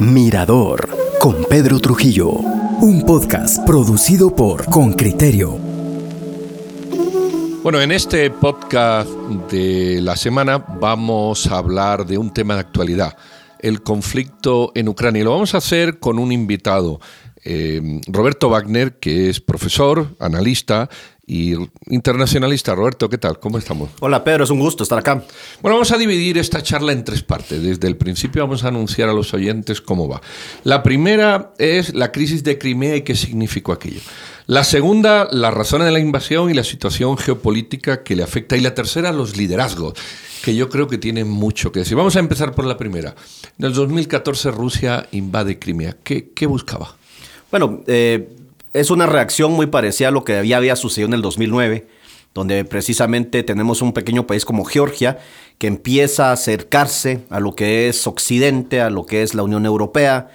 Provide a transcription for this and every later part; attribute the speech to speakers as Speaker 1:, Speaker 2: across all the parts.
Speaker 1: Mirador con Pedro Trujillo, un podcast producido por Con Criterio.
Speaker 2: Bueno, en este podcast de la semana vamos a hablar de un tema de actualidad, el conflicto en Ucrania. Y lo vamos a hacer con un invitado, eh, Roberto Wagner, que es profesor, analista y internacionalista. Roberto, ¿qué tal? ¿Cómo estamos?
Speaker 3: Hola Pedro, es un gusto estar acá.
Speaker 2: Bueno, vamos a dividir esta charla en tres partes. Desde el principio vamos a anunciar a los oyentes cómo va. La primera es la crisis de Crimea y qué significó aquello. La segunda, las razones de la invasión y la situación geopolítica que le afecta. Y la tercera, los liderazgos, que yo creo que tienen mucho que decir. Vamos a empezar por la primera. En el 2014 Rusia invade Crimea. ¿Qué, qué buscaba?
Speaker 3: Bueno, eh, es una reacción muy parecida a lo que ya había sucedido en el 2009, donde precisamente tenemos un pequeño país como Georgia que empieza a acercarse a lo que es Occidente, a lo que es la Unión Europea,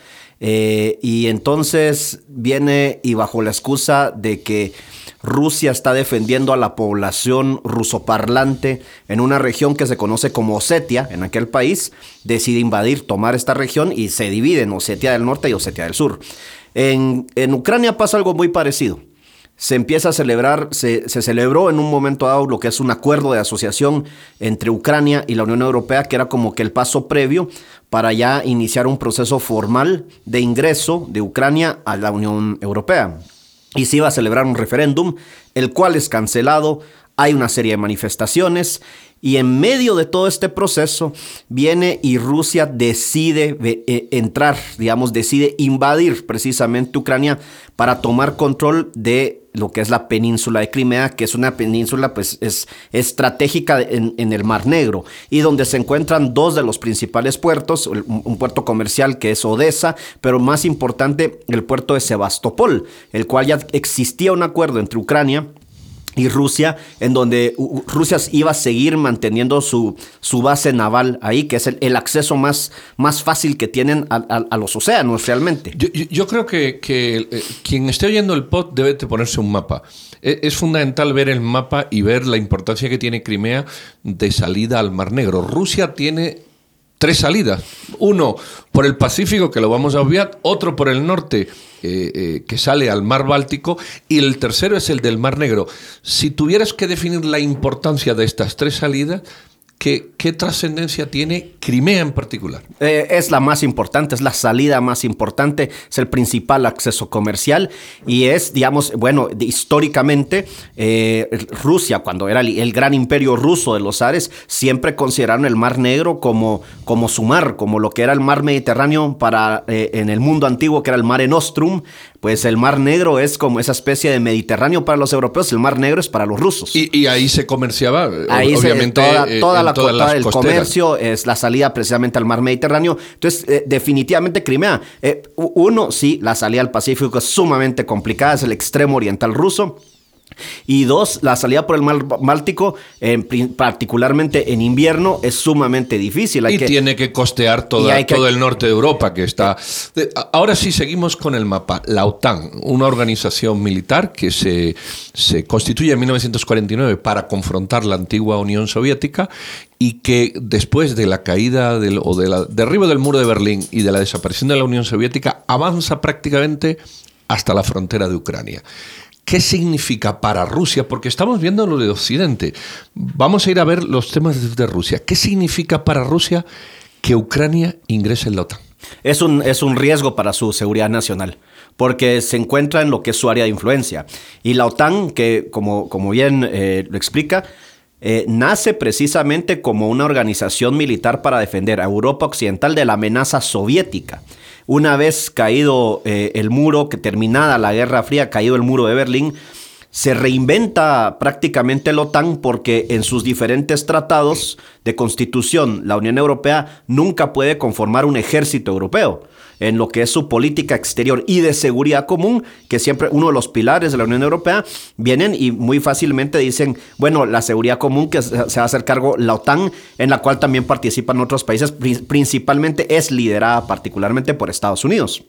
Speaker 3: eh, y entonces viene y bajo la excusa de que Rusia está defendiendo a la población rusoparlante en una región que se conoce como Osetia, en aquel país, decide invadir, tomar esta región y se divide en Osetia del Norte y Osetia del Sur. En, Ucrania pasa algo muy parecido. Se empieza a celebrar, se, celebró en un momento dado lo que es un acuerdo de asociación entre Ucrania y la Unión Europea, que era como que el paso previo para ya iniciar un proceso formal de ingreso de Ucrania a la Unión Europea. Y se iba a celebrar un referéndum, el cual es cancelado, hay una serie de manifestaciones y en medio de todo este proceso viene y Rusia decide eh, entrar, digamos, decide invadir precisamente Ucrania para tomar control de lo que es la península de Crimea, que es una península pues es estratégica en, el Mar Negro y donde se encuentran dos de los principales puertos, un puerto comercial que es Odessa, pero más importante el puerto de Sebastopol, el cual ya existía un acuerdo entre Ucrania y Rusia, en donde Rusia iba a seguir manteniendo su, su base naval ahí, que es el, acceso más, más fácil que tienen a, los océanos realmente.
Speaker 2: Yo, creo que, eh, quien esté oyendo el pod debe de ponerse un mapa. E, es, fundamental ver el mapa y ver la importancia que tiene Crimea de salida al Mar Negro. Rusia tiene tres salidas. Uno por el Pacífico, que lo vamos a obviar, otro por el norte, eh, eh, que sale al mar Báltico, y el tercero es el del Mar Negro. Si tuvieras que definir la importancia de estas tres salidas, ¿Qué, trascendencia tiene Crimea en particular?
Speaker 3: Eh, es la más importante, es la salida más importante, es el principal acceso comercial y es, digamos, bueno, históricamente eh, Rusia, cuando era el, gran imperio ruso de los Ares, siempre consideraron el Mar Negro como, como su mar, como lo que era el mar Mediterráneo para, eh, en el mundo antiguo, que era el Mare Nostrum, pues el Mar Negro es como esa especie de Mediterráneo para los europeos, el Mar Negro es para los rusos.
Speaker 2: Y, ahí se comerciaba, ahí obviamente.
Speaker 3: toda, la costa del comercio es la salida precisamente al Mar Mediterráneo. Entonces, eh, definitivamente Crimea. Eh, uno, sí, la salida al Pacífico es sumamente complicada, es el extremo oriental ruso. Y dos, la salida por el mar Báltico, particularmente en invierno, es sumamente difícil.
Speaker 2: y tiene que costear todo el norte de Europa, que está... Ahora sí, seguimos con el mapa. La OTAN, una organización militar que se, se constituye en 1949 para confrontar la antigua Unión Soviética y que después de la caída del, o del derribo del muro de Berlín y de la desaparición de la Unión Soviética, avanza prácticamente hasta la frontera de Ucrania. ¿Qué significa para Rusia? Porque estamos viendo lo de Occidente. Vamos a ir a ver los temas de Rusia. ¿Qué significa para Rusia que Ucrania ingrese en la OTAN?
Speaker 3: Es un, es un riesgo para su seguridad nacional porque se encuentra en lo que es su área de influencia. Y la OTAN, que como, como bien eh, lo explica, eh, nace precisamente como una organización militar para defender a Europa Occidental de la amenaza soviética. Una vez caído eh, el muro, que terminada la Guerra Fría, caído el muro de Berlín, se reinventa prácticamente la OTAN porque en sus diferentes tratados de constitución la Unión Europea nunca puede conformar un ejército europeo en lo que es su política exterior y de seguridad común, que siempre uno de los pilares de la Unión Europea, vienen y muy fácilmente dicen, bueno, la seguridad común que se va a hacer cargo la OTAN, en la cual también participan otros países, principalmente es liderada particularmente por Estados Unidos.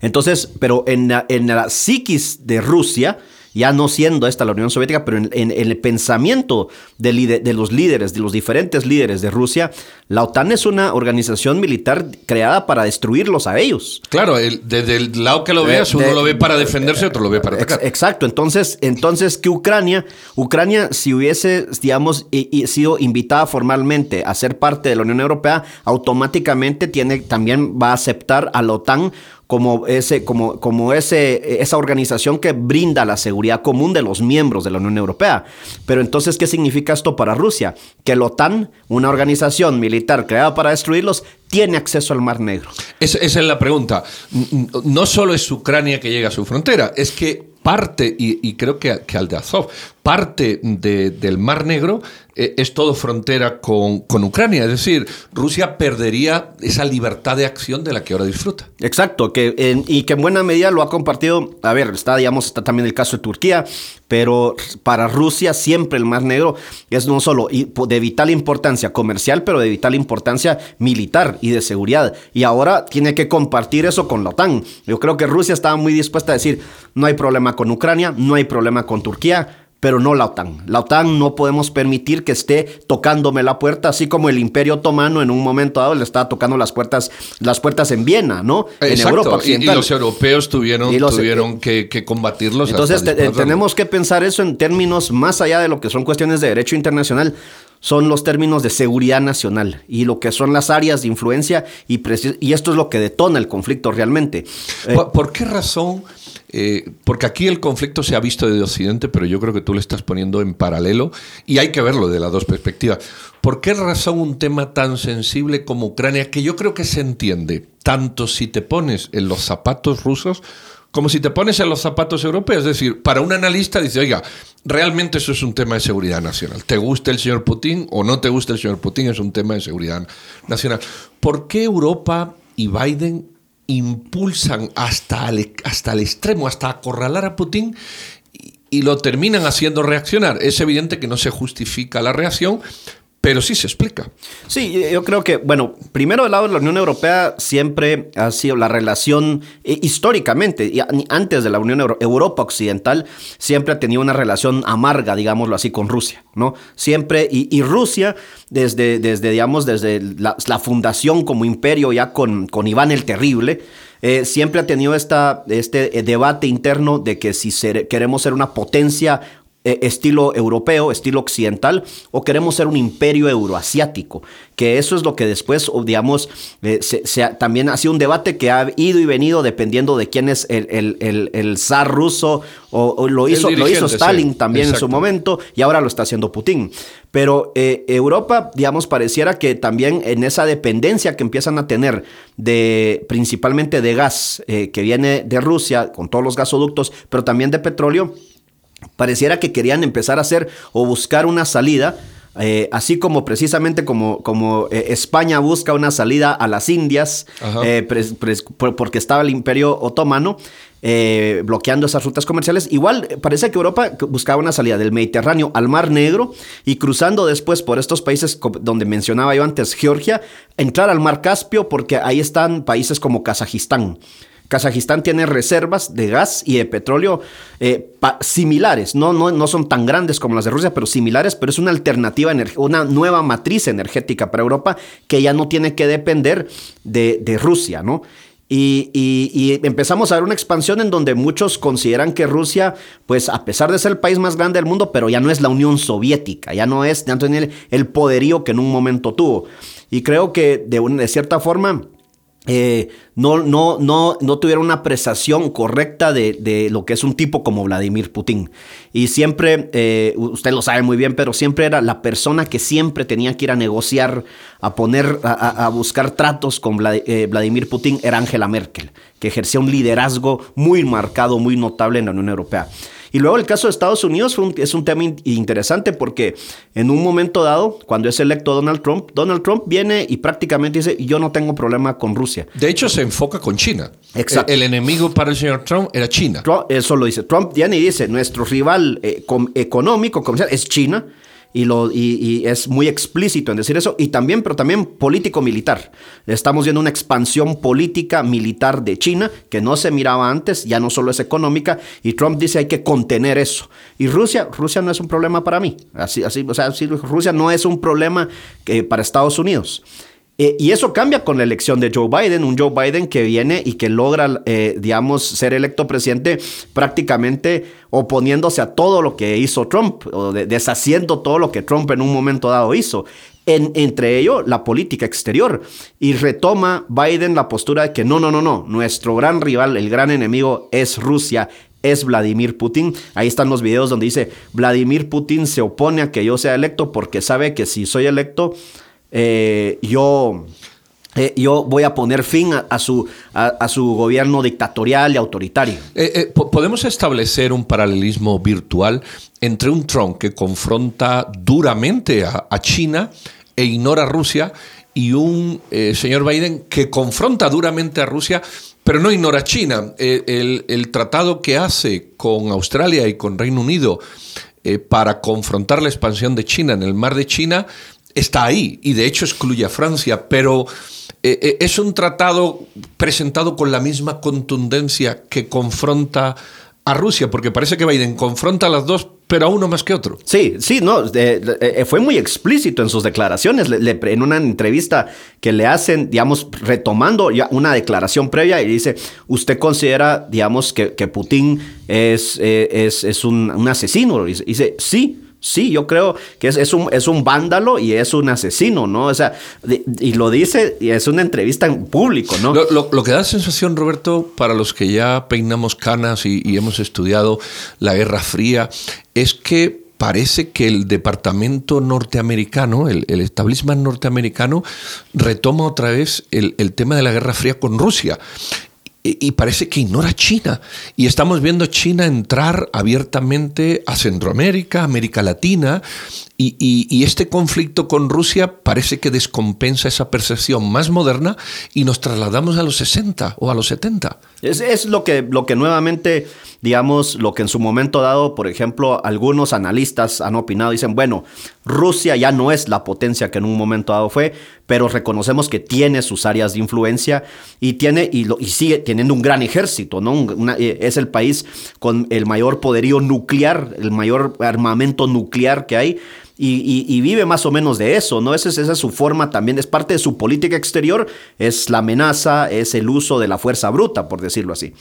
Speaker 3: Entonces, pero en la, en la psiquis de Rusia, ya no siendo esta la Unión Soviética, pero en, el pensamiento de, de, los líderes, de los diferentes líderes de Rusia, la OTAN es una organización militar creada para destruirlos a ellos.
Speaker 2: Claro, desde el lado que lo veas, uno lo ve para defenderse, otro lo ve para atacar.
Speaker 3: Exacto, entonces, entonces que Ucrania, Ucrania si hubiese, digamos, sido invitada formalmente a ser parte de la Unión Europea, automáticamente tiene, también va a aceptar a la OTAN como, ese, como, como ese, esa organización que brinda la seguridad común de los miembros de la Unión Europea. Pero entonces, ¿qué significa esto para Rusia? Que la OTAN, una organización militar creada para destruirlos, tiene acceso al Mar Negro.
Speaker 2: esa es la pregunta. No solo es Ucrania que llega a su frontera, es que parte, y, creo que, que, al de Azov, parte del Mar Negro eh, es todo frontera con, con, Ucrania. Es decir, Rusia perdería esa libertad de acción de la que ahora disfruta.
Speaker 3: Exacto, que, y que en buena medida lo ha compartido, a ver, está, digamos, está también el caso de Turquía, pero para Rusia siempre el Mar Negro es no solo de vital importancia comercial, pero de vital importancia militar y de seguridad. Y ahora tiene que compartir eso con la OTAN. Yo creo que Rusia estaba muy dispuesta a decir, no hay problema con Ucrania, no hay problema con Turquía, pero no la OTAN. La OTAN no podemos permitir que esté tocándome la puerta, así como el Imperio Otomano en un momento dado le estaba tocando las puertas, las puertas en Viena, ¿no?
Speaker 2: En Europa Y, los europeos tuvieron, tuvieron que, combatirlos.
Speaker 3: Entonces tenemos que pensar eso en términos más allá de lo que son cuestiones de derecho internacional son los términos de seguridad nacional y lo que son las áreas de influencia y, y esto es lo que detona el conflicto realmente.
Speaker 2: ¿Por qué razón eh, porque aquí el conflicto se ha visto desde Occidente, pero yo creo que tú le estás poniendo en paralelo y hay que verlo de las dos perspectivas. ¿Por qué razón un tema tan sensible como Ucrania, que yo creo que se entiende, tanto si te pones en los zapatos rusos como si te pones en los zapatos europeos? Es decir, para un analista dice, oiga, realmente eso es un tema de seguridad nacional. ¿Te gusta el señor Putin o no te gusta el señor Putin? Es un tema de seguridad nacional. ¿Por qué Europa y Biden impulsan hasta el, hasta el extremo, hasta acorralar a Putin y, lo terminan haciendo reaccionar. Es evidente que no se justifica la reacción, pero sí se explica.
Speaker 3: Sí, yo creo que, bueno, primero del lado de la Unión Europea siempre ha sido la relación eh, históricamente, y antes de la Unión Europea, Europa Occidental, siempre ha tenido una relación amarga, digámoslo así, con Rusia, ¿no? Siempre, y, Rusia, desde, desde, digamos, desde la, fundación como imperio ya con, con Iván el Terrible, eh, siempre ha tenido esta, este eh, debate interno de que si queremos ser una potencia eh, estilo europeo, estilo occidental, o queremos ser un imperio euroasiático, que eso es lo que después, digamos, eh, se, también ha sido un debate que ha ido y venido dependiendo de quién es el, el, zar ruso, o, lo, hizo, lo hizo Stalin también en su momento, y ahora lo está haciendo Putin. Pero eh, Europa, digamos, pareciera que también en esa dependencia que empiezan a tener de principalmente de gas que viene de Rusia, con todos los gasoductos, pero también de petróleo, Pareciera que querían empezar a hacer o buscar una salida, eh, así como precisamente como, como eh, España busca una salida a las Indias, eh, porque estaba el imperio otomano. bloqueando esas rutas comerciales. Igual parece que Europa buscaba una salida del Mediterráneo al Mar Negro y cruzando después por estos países donde mencionaba yo antes, Georgia, entrar al Mar Caspio porque ahí están países como Kazajistán. Kazajistán tiene reservas de gas y de petróleo eh, similares, no, no, no son tan grandes como las de Rusia, pero similares, pero es una alternativa, una nueva matriz energética para Europa que ya no tiene que depender de, de Rusia, ¿no? Y, y, empezamos a ver una expansión en donde muchos consideran que Rusia, pues a pesar de ser el país más grande del mundo, pero ya no es la Unión Soviética, ya no es, ya no tiene el, poderío que en un momento tuvo. Y creo que de, de cierta forma eh, no, no, no, no tuvieron una apreciación correcta de, lo que es un tipo como Vladimir Putin. Y siempre, eh, usted lo sabe muy bien, pero siempre era la persona que siempre tenía que ir a negociar, a poner, a, buscar tratos con eh, Vladimir Putin, era Angela Merkel, que ejercía un liderazgo muy marcado, muy notable en la Unión Europea. Y luego el caso de Estados Unidos es un tema interesante porque en un momento dado, cuando es electo Donald Trump, Donald Trump viene y prácticamente dice, yo no tengo problema con Rusia.
Speaker 2: De hecho, se enfoca con China. Exacto. El, enemigo para el señor Trump era China.
Speaker 3: eso lo dice. Trump viene y dice, nuestro rival eh, económico, comercial, es China. Y, lo, y, es muy explícito en decir eso, y también, pero también político-militar. Estamos viendo una expansión política militar de China que no se miraba antes, ya no solo es económica, y Trump dice hay que contener eso. Y Rusia, Rusia no es un problema para mí, así, así, o sea, Rusia no es un problema que, para Estados Unidos. Eh, y eso cambia con la elección de Joe Biden, un Joe Biden que viene y que logra, eh, digamos, ser electo presidente prácticamente oponiéndose a todo lo que hizo Trump, o deshaciendo todo lo que Trump en un momento dado hizo. En, entre ello, la política exterior. Y retoma Biden la postura de que no, no, no, no, nuestro gran rival, el gran enemigo es Rusia, es Vladimir Putin. Ahí están los videos donde dice, Vladimir Putin se opone a que yo sea electo porque sabe que si soy electo eh, yo, eh, yo voy a poner fin a, su, a, su gobierno dictatorial y autoritario.
Speaker 2: Eh, podemos establecer un paralelismo virtual entre un Trump que confronta duramente a, China e ignora a Rusia y un señor Biden que confronta duramente a Rusia pero no ignora a China. El, el, tratado que hace con Australia y con Reino Unido para confrontar la expansión de China en el mar de China está ahí y de hecho excluye a Francia, pero eh, eh, es un tratado presentado con la misma contundencia que confronta a Rusia, porque parece que Biden confronta a las dos, pero a uno más que otro.
Speaker 3: Sí, sí, no, eh, fue muy explícito en sus declaraciones. en una entrevista que le hacen, digamos, retomando ya una declaración previa, y dice, ¿usted considera, digamos, que, Putin es, es, es un, un asesino? Y dice, sí. Sí, yo creo que es, un, es un vándalo y es un asesino, ¿no? O sea, y lo dice, y es una entrevista en público, ¿no?
Speaker 2: Lo, que da sensación, Roberto, para los que ya peinamos canas y, hemos estudiado la Guerra Fría, es que parece que el departamento norteamericano, el, el establishment norteamericano, retoma otra vez el, el, tema de la Guerra Fría con Rusia y parece que ignora China. Y estamos viendo China entrar abiertamente a Centroamérica, América Latina, y, este conflicto con Rusia parece que descompensa esa percepción más moderna y nos trasladamos a los 60 o a los 70.
Speaker 3: Es, es lo, que, lo que nuevamente, digamos, lo que en su momento dado, por ejemplo, algunos analistas han opinado, dicen, bueno, Rusia ya no es la potencia que en un momento dado fue, pero reconocemos que tiene sus áreas de influencia y, tiene, y, lo, y sigue teniendo un gran ejército, ¿no? Eh, es el país con el mayor poderío nuclear, el mayor armamento nuclear que hay y, vive más o menos de eso, ¿no? Esa es, esa su forma también, es parte de su política exterior, es la amenaza, es el uso de la fuerza bruta, por decirlo así.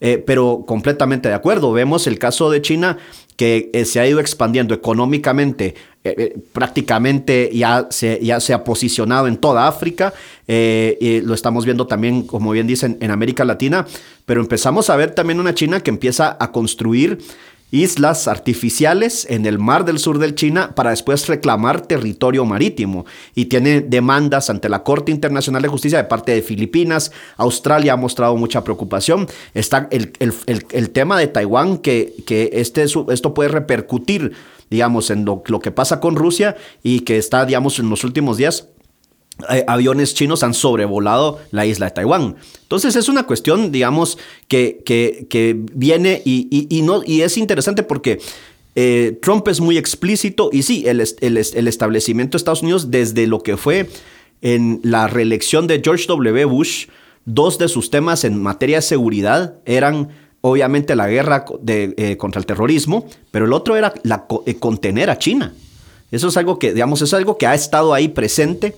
Speaker 3: Eh, pero completamente de acuerdo, vemos el caso de China que eh, se ha ido expandiendo económicamente, eh, prácticamente ya se, ya se ha posicionado en toda África, y lo estamos viendo también, como bien dicen, en América Latina, pero empezamos a ver también una China que empieza a construir islas artificiales en el mar del sur del China para después reclamar territorio marítimo y tiene demandas ante la Corte Internacional de Justicia de parte de Filipinas. Australia ha mostrado mucha preocupación. Está el, tema de Taiwán, que, que este, esto puede repercutir, digamos, en lo, lo que pasa con Rusia y que está, digamos, en los últimos días eh, aviones chinos han sobrevolado la isla de Taiwán. Entonces es una cuestión, digamos, que, que, viene y, no, y es interesante porque eh, Trump es muy explícito y sí, el, el, establecimiento de Estados Unidos desde lo que fue en la reelección de George W. Bush, dos de sus temas en materia de seguridad eran obviamente la guerra de, eh, contra el terrorismo, pero el otro era la, contener a China. Eso es algo que, digamos, es algo que ha estado ahí presente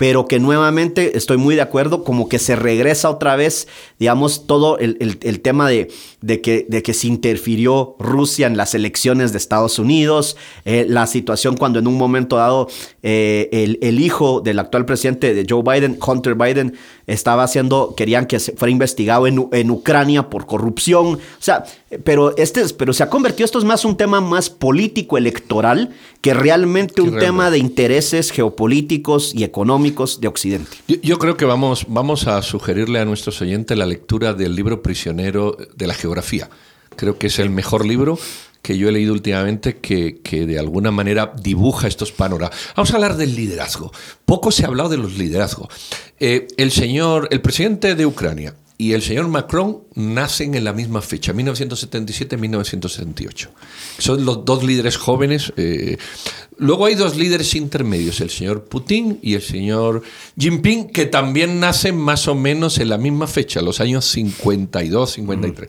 Speaker 3: pero que nuevamente estoy muy de acuerdo, como que se regresa otra vez, digamos, todo el, tema de, de, que, de que se interfirió Rusia en las elecciones de Estados Unidos, eh, la situación cuando en un momento dado eh, el, el, hijo del actual presidente de Joe Biden, Hunter Biden, estaba haciendo, querían que fuera investigado en, en Ucrania por corrupción, o sea, pero, este, pero se ha convertido, esto es más un tema más político electoral que realmente un tema de intereses geopolíticos y económicos de Occidente.
Speaker 2: Yo, creo que vamos, vamos a sugerirle a nuestros oyentes la lectura del libro Prisionero de la Geografía. Creo que es el mejor libro que yo he leído últimamente que, que, de alguna manera dibuja estos panoramas. Vamos a hablar del liderazgo. Poco se ha hablado de los liderazgos. Eh, el señor, el presidente de Ucrania y el señor Macron nacen en la misma fecha, 1977-1978. Son los dos líderes jóvenes. Eh, luego hay dos líderes intermedios, el señor Putin y el señor Jinping, que también nacen más o menos en la misma fecha, los años 52, 53.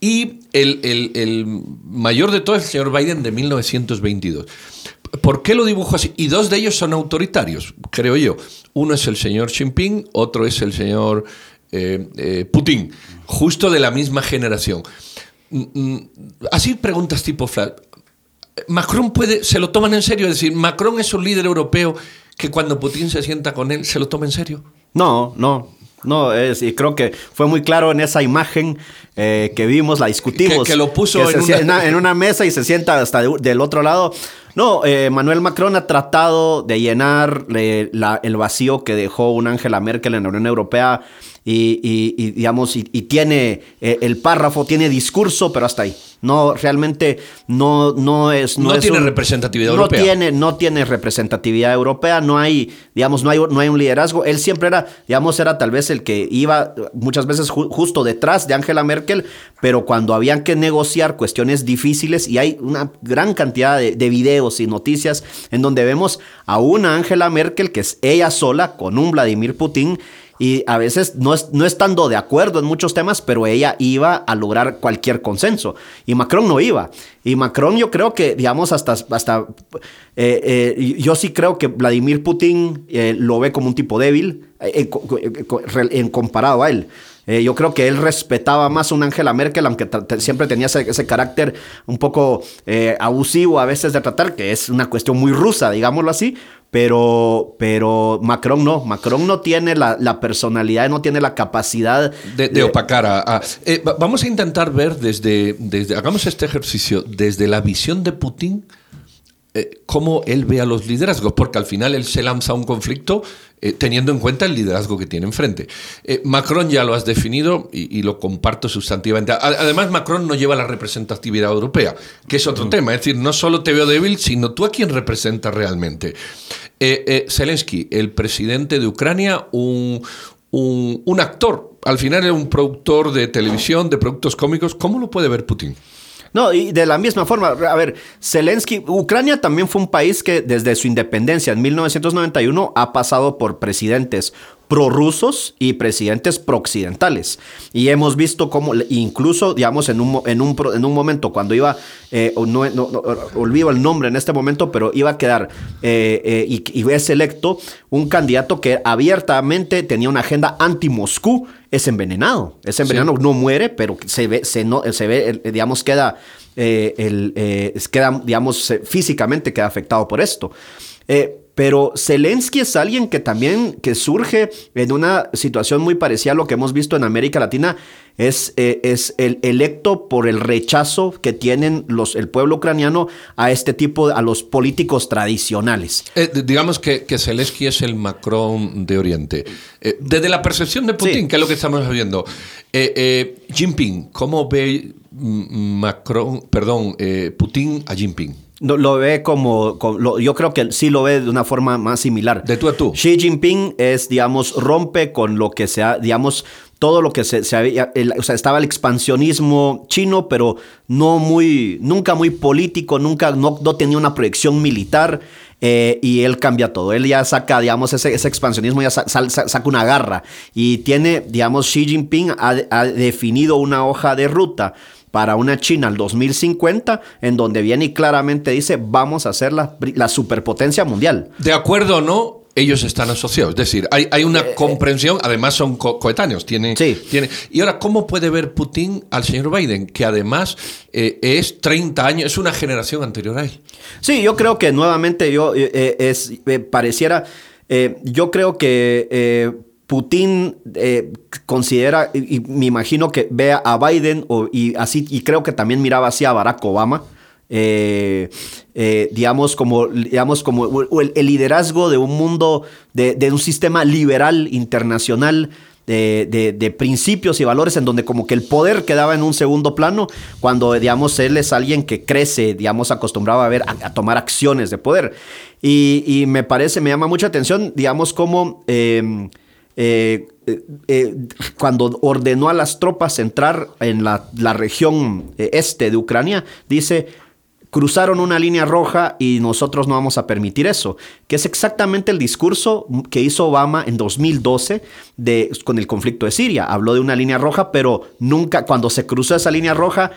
Speaker 2: Y el, el mayor de todos el señor Biden de 1922. ¿Por qué lo dibujo así? Y dos de ellos son autoritarios, creo yo. Uno es el señor Jinping, otro es el señor eh, eh, Putin, justo de la misma generación. Mm, mm, así preguntas tipo. Macron puede, se lo toman en serio, es decir, Macron es un líder europeo que cuando Putin se sienta con él, se lo toma en serio.
Speaker 3: No, no, no, es, y creo que fue muy claro en esa imagen eh, que vimos, la discutimos.
Speaker 2: Que, lo puso
Speaker 3: en, una... mesa y se sienta hasta del otro lado. No, Manuel Macron ha tratado de llenar el vacío que dejó un Angela Merkel en la Unión Europea y, digamos, y, tiene eh, el párrafo, tiene discurso, pero hasta ahí. No, realmente no, no es...
Speaker 2: No, tiene representatividad
Speaker 3: no
Speaker 2: europea.
Speaker 3: Tiene, no tiene representatividad europea, no hay, digamos, no hay, no hay un liderazgo. Él siempre era, digamos, era tal vez el que iba muchas veces justo detrás de Angela Merkel, pero cuando habían que negociar cuestiones difíciles, y hay una gran cantidad de, de videos y noticias en donde vemos a una Angela Merkel que es ella sola con un Vladimir Putin y a veces no, es, no estando de acuerdo en muchos temas, pero ella iba a lograr cualquier consenso. Y Macron no iba. Y Macron yo creo que, digamos, hasta, hasta eh, eh, yo sí creo que Vladimir Putin eh, lo ve como un tipo débil en comparado a él. Eh, yo creo que él respetaba más a un Angela Merkel, aunque siempre tenía ese, carácter un poco eh, abusivo a veces de tratar, que es una cuestión muy rusa, digámoslo así. Pero, pero Macron no, Macron no tiene la, personalidad, no tiene la capacidad
Speaker 2: de, opacar a... Eh, vamos a intentar ver desde, desde, hagamos este ejercicio, desde la visión de Putin, cómo él ve a los liderazgos, porque al final él se lanza a un conflicto eh, teniendo en cuenta el liderazgo que tiene enfrente. Eh, Macron ya lo has definido y, lo comparto sustantivamente. Además, Macron no lleva la representatividad europea, que es otro mm. tema. Es decir, no solo te veo débil, sino tú a quién representas realmente. Eh, Zelensky, el presidente de Ucrania, un, un actor, al final era un productor de televisión, de productos cómicos. ¿Cómo lo puede ver Putin?
Speaker 3: No, y de la misma forma, a ver, Zelensky, Ucrania también fue un país que desde su independencia en 1991 ha pasado por presidentes prorrusos y presidentes prooccidentales. Y hemos visto cómo, incluso, digamos, en un, en un, en un momento cuando iba, eh, no, olvido el nombre en este momento, pero iba a quedar eh, eh, y, es electo un candidato que abiertamente tenía una agenda anti-Moscú, es envenenado. Es envenenado, no muere, pero se ve, se, no, se ve digamos, queda, el, queda, digamos, físicamente queda afectado por esto. Pero Zelensky es alguien que también que surge en una situación muy parecida a lo que hemos visto en América Latina. Es, eh, es el electo por el rechazo que tienen los, el pueblo ucraniano a este tipo, a los políticos tradicionales.
Speaker 2: Eh, digamos que, que, Zelensky es el Macron de Oriente. Eh, desde la percepción de Putin, que es lo que estamos viendo. Jinping, ¿cómo ve mm, Macron, perdón, Putin a Jinping?
Speaker 3: Lo ve como, yo creo que sí lo ve de una forma más similar.
Speaker 2: De tú a tú.
Speaker 3: Xi Jinping es, digamos, rompe con lo que sea, digamos, todo lo que se, se había, o sea, estaba el expansionismo chino, pero no muy, nunca muy político, nunca, no, no tenía una proyección militar. Eh, y él cambia todo. Él ya saca, digamos, ese, ese expansionismo, ya saca una garra. Y tiene, digamos, Xi Jinping ha definido una hoja de ruta para una China al 2050, en donde viene y claramente dice, vamos a ser la, superpotencia mundial.
Speaker 2: De acuerdo o no, ellos están asociados. Es decir, hay, hay una eh, eh, comprensión, además son coetáneos. Tiene, sí. tiene, y ahora, ¿cómo puede ver Putin al señor Biden, que además eh, es 30 años, es una generación anterior a él?
Speaker 3: Sí, yo creo que nuevamente yo es, pareciera, yo creo que Putin eh, considera, y, me imagino que vea a Biden y así, y creo que también miraba así a Barack Obama, eh, eh, digamos, como, digamos, como el, liderazgo de un mundo, de, un sistema liberal internacional. De, principios y valores en donde como que el poder quedaba en un segundo plano cuando digamos él es alguien que crece digamos acostumbrado a ver a, tomar acciones de poder y, me parece me llama mucha atención digamos como eh, eh, cuando ordenó a las tropas entrar en la, región este de Ucrania, dice, cruzaron una línea roja y nosotros no vamos a permitir eso, que es exactamente el discurso que hizo Obama en 2012 de, con el conflicto de Siria. Habló de una línea roja, pero nunca, cuando se cruzó esa línea roja,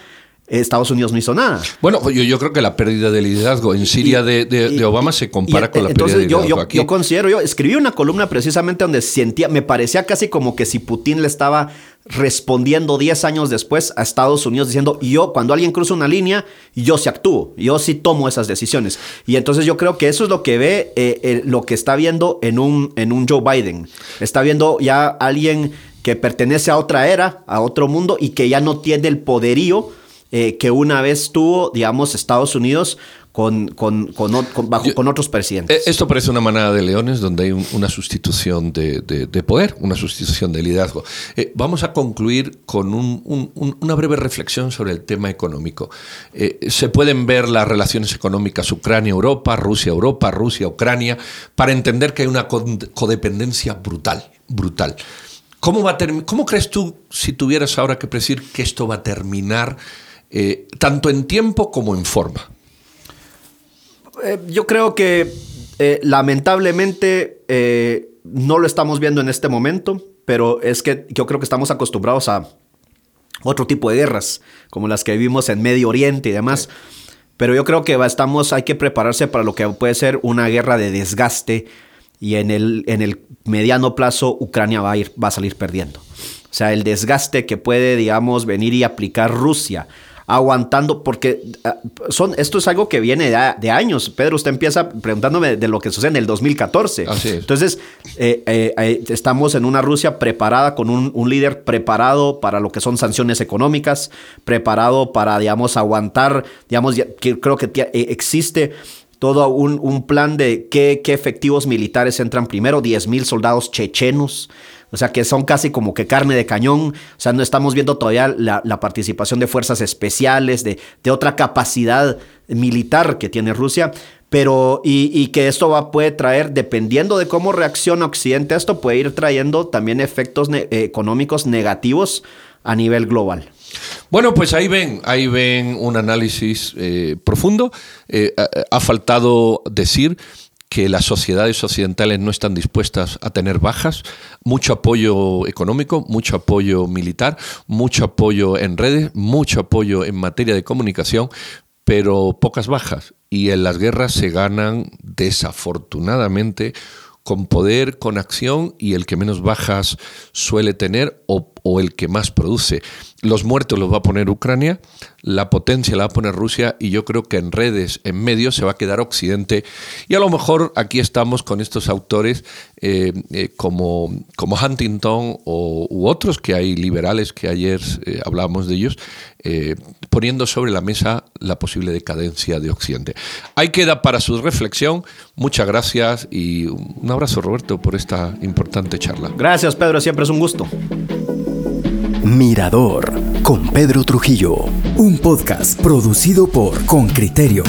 Speaker 3: Estados Unidos no hizo nada.
Speaker 2: Bueno, yo, creo que la pérdida de liderazgo en Siria de, Obama se compara con la pérdida de liderazgo
Speaker 3: yo,
Speaker 2: aquí.
Speaker 3: Yo considero, yo escribí una columna precisamente donde sentía, me parecía casi como que si Putin le estaba respondiendo 10 años después a Estados Unidos diciendo, yo cuando alguien cruza una línea, yo sí actúo, yo sí tomo esas decisiones. Y entonces yo creo que eso es lo que ve, eh, lo que está viendo en un, en un Joe Biden. Está viendo ya alguien que pertenece a otra era, a otro mundo y que ya no tiene el poderío eh, que una vez tuvo, digamos, Estados Unidos con, con, con, bajo, con otros presidentes.
Speaker 2: Eh, esto parece una manada de leones donde hay una sustitución de, de, poder, una sustitución de liderazgo. Eh, vamos a concluir con un, una breve reflexión sobre el tema económico. se pueden ver las relaciones económicas Ucrania-Europa, Rusia-Europa, Rusia-Ucrania, para entender que hay una codependencia brutal, brutal. ¿Cómo, va a ¿Cómo crees tú, si tuvieras ahora que decir que esto va a terminar? Eh, tanto en tiempo como en forma?
Speaker 3: Eh, yo creo que eh, lamentablemente no lo estamos viendo en este momento, pero es que yo creo que estamos acostumbrados a otro tipo de guerras, como las que vivimos en Medio Oriente y demás. Pero yo creo que estamos, hay que prepararse para lo que puede ser una guerra de desgaste y en el, en el mediano plazo Ucrania va a, ir, va a salir perdiendo. O sea, el desgaste que puede, digamos, venir y aplicar Rusia aguantando, porque ah, son, esto es algo que viene de, años. Pedro, usted empieza preguntándome de lo que sucede en el 2014. Entonces, eh, eh, eh, estamos en una Rusia preparada, con un, líder preparado para lo que son sanciones económicas, preparado para, digamos, aguantar, digamos, que creo que existe todo un, plan de qué, qué, efectivos militares entran primero, 10 mil soldados chechenos, o sea, que son casi como que carne de cañón. O sea, no estamos viendo todavía la, participación de fuerzas especiales, de, otra capacidad militar que tiene Rusia. Pero, y, que esto va, puede traer, dependiendo de cómo reacciona Occidente, esto puede ir trayendo también efectos económicos negativos a nivel global.
Speaker 2: Bueno, pues ahí ven, ahí ven un análisis eh, profundo. Eh, ha faltado decir que las sociedades occidentales no están dispuestas a tener bajas, mucho apoyo económico, mucho apoyo militar, mucho apoyo en redes, mucho apoyo en materia de comunicación, pero pocas bajas. Y en las guerras se ganan desafortunadamente con poder, con acción y el que menos bajas suele tener o, el que más produce. Los muertos los va a poner Ucrania, la potencia la va a poner Rusia y yo creo que en redes, en medios, se va a quedar Occidente. Y a lo mejor aquí estamos con estos autores eh, eh, como, como Huntington o, u otros que hay liberales que ayer eh, hablábamos de ellos, poniendo sobre la mesa la posible decadencia de Occidente. Ahí queda para su reflexión. Muchas gracias y un abrazo Roberto por esta importante charla.
Speaker 3: Gracias Pedro, siempre es un gusto.
Speaker 1: Mirador con Pedro Trujillo, un podcast producido por Con Criterio.